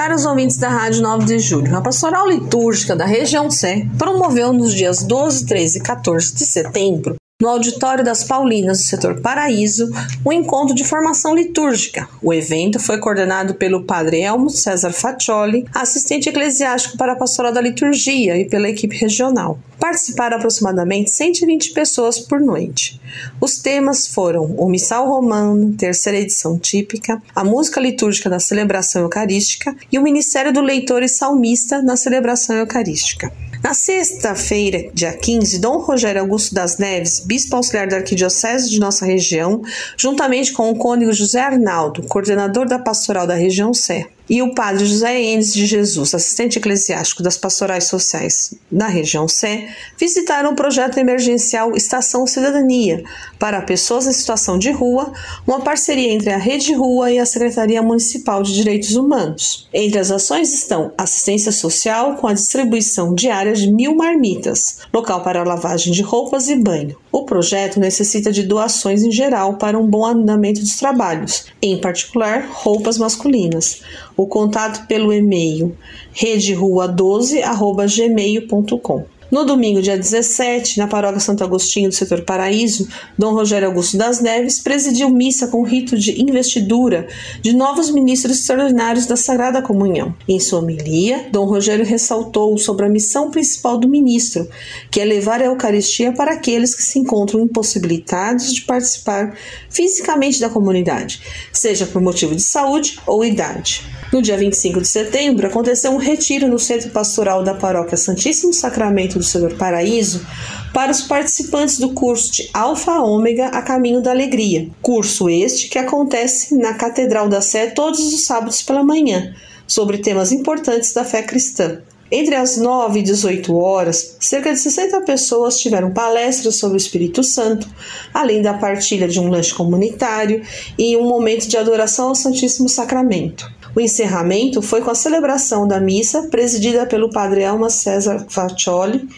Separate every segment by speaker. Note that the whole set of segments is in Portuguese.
Speaker 1: Caros ouvintes da Rádio 9 de Julho, a Pastoral Litúrgica da região Sé promoveu nos dias 12, 13 e 14 de setembro no auditório das Paulinas do setor Paraíso, um encontro de formação litúrgica. O evento foi coordenado pelo padre Elmo César Faccioli, assistente eclesiástico para a pastoral da liturgia e pela equipe regional. Participaram aproximadamente 120 pessoas por noite. Os temas foram o Missal Romano, terceira edição típica, a música litúrgica da celebração eucarística e o Ministério do Leitor e Salmista na celebração eucarística. Na sexta-feira, dia 15, Dom Rogério Augusto das Neves, bispo auxiliar da Arquidiocese de nossa região, juntamente com o cônego José Arnaldo, coordenador da pastoral da região Sé, e o padre José Enes de Jesus, assistente eclesiástico das pastorais sociais na região Sé, visitaram o projeto emergencial Estação Cidadania para pessoas em situação de rua, uma parceria entre a Rede Rua e a Secretaria Municipal de Direitos Humanos. Entre as ações estão assistência social com a distribuição diária de mil marmitas, local para lavagem de roupas e banho. O projeto necessita de doações em geral para um bom andamento dos trabalhos, em particular roupas masculinas o contato pelo e-mail rederua12@gmail.com. No domingo, dia 17, na paróquia Santo Agostinho do setor Paraíso, Dom Rogério Augusto das Neves presidiu missa com rito de investidura de novos ministros extraordinários da Sagrada Comunhão. Em sua homilia, Dom Rogério ressaltou sobre a missão principal do ministro, que é levar a Eucaristia para aqueles que se encontram impossibilitados de participar fisicamente da comunidade, seja por motivo de saúde ou idade. No dia 25 de setembro, aconteceu um retiro no Centro Pastoral da Paróquia Santíssimo Sacramento do Senhor Paraíso para os participantes do curso de Alfa Ômega a Caminho da Alegria. Curso este que acontece na Catedral da Sé todos os sábados pela manhã, sobre temas importantes da fé cristã. Entre as 9 e 18 horas, cerca de 60 pessoas tiveram palestras sobre o Espírito Santo, além da partilha de um lanche comunitário e um momento de adoração ao Santíssimo Sacramento. O encerramento foi com a celebração da missa, presidida pelo padre Elma César Faccioli,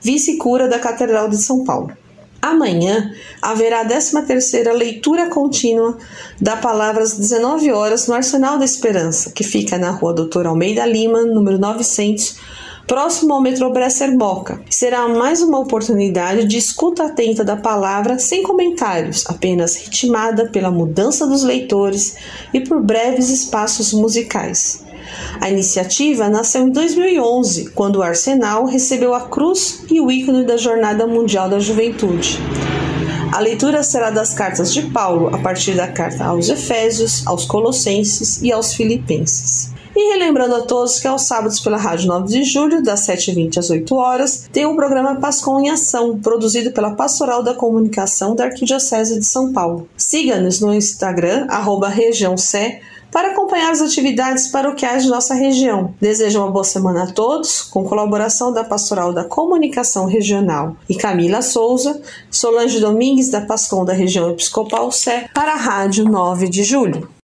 Speaker 1: vice-cura da Catedral de São Paulo. Amanhã haverá a 13ª leitura contínua da palavra às 19 horas no Arsenal da Esperança, que fica na Rua Doutor Almeida Lima, número 900, próximo ao metrô Bresser Moca. Será mais uma oportunidade de escuta atenta da palavra sem comentários, apenas ritmada pela mudança dos leitores e por breves espaços musicais. A iniciativa nasceu em 2011, quando o Arsenal recebeu a cruz e o ícone da Jornada Mundial da Juventude. A leitura será das cartas de Paulo, a partir da carta aos Efésios, aos Colossenses e aos Filipenses. E relembrando a todos que aos sábados pela Rádio 9 de Julho, das 7h20 às 8 horas, tem o programa Pascom em Ação, produzido pela Pastoral da Comunicação da Arquidiocese de São Paulo. Siga-nos no Instagram, arroba para acompanhar as atividades paroquiais de nossa região. Desejo uma boa semana a todos, com colaboração da Pastoral da Comunicação Regional e Camila Souza, Solange Domingues da Pascom da região Episcopal Sé, para a Rádio 9 de Julho.